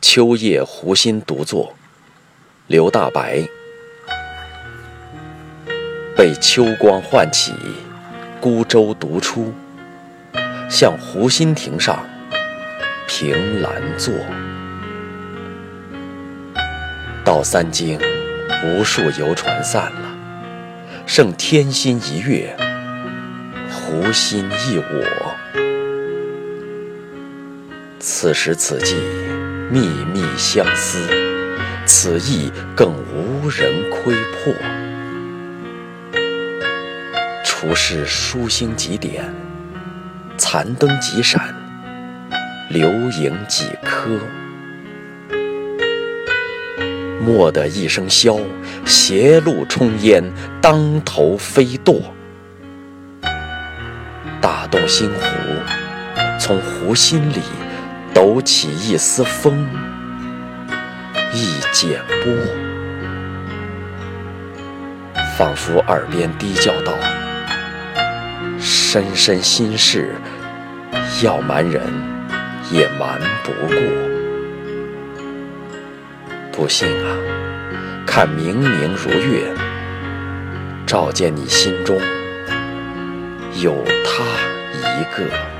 秋夜湖心独坐，刘大白。被秋光唤起，孤舟独出，向湖心亭上凭栏坐。到三更，无数游船散了，剩天心一月，湖心一我。此时此际，密密相思，此意更无人窥破。除是疏星几点，残灯几闪，流萤几颗。蓦地一声箫，斜路冲烟，当头飞堕。大动星湖，从湖心里抖起一丝风，一剪波，仿佛耳边低叫道：“深深心事，要瞒人也瞒不过。”不信啊，看明明如月，照见你心中有他一个。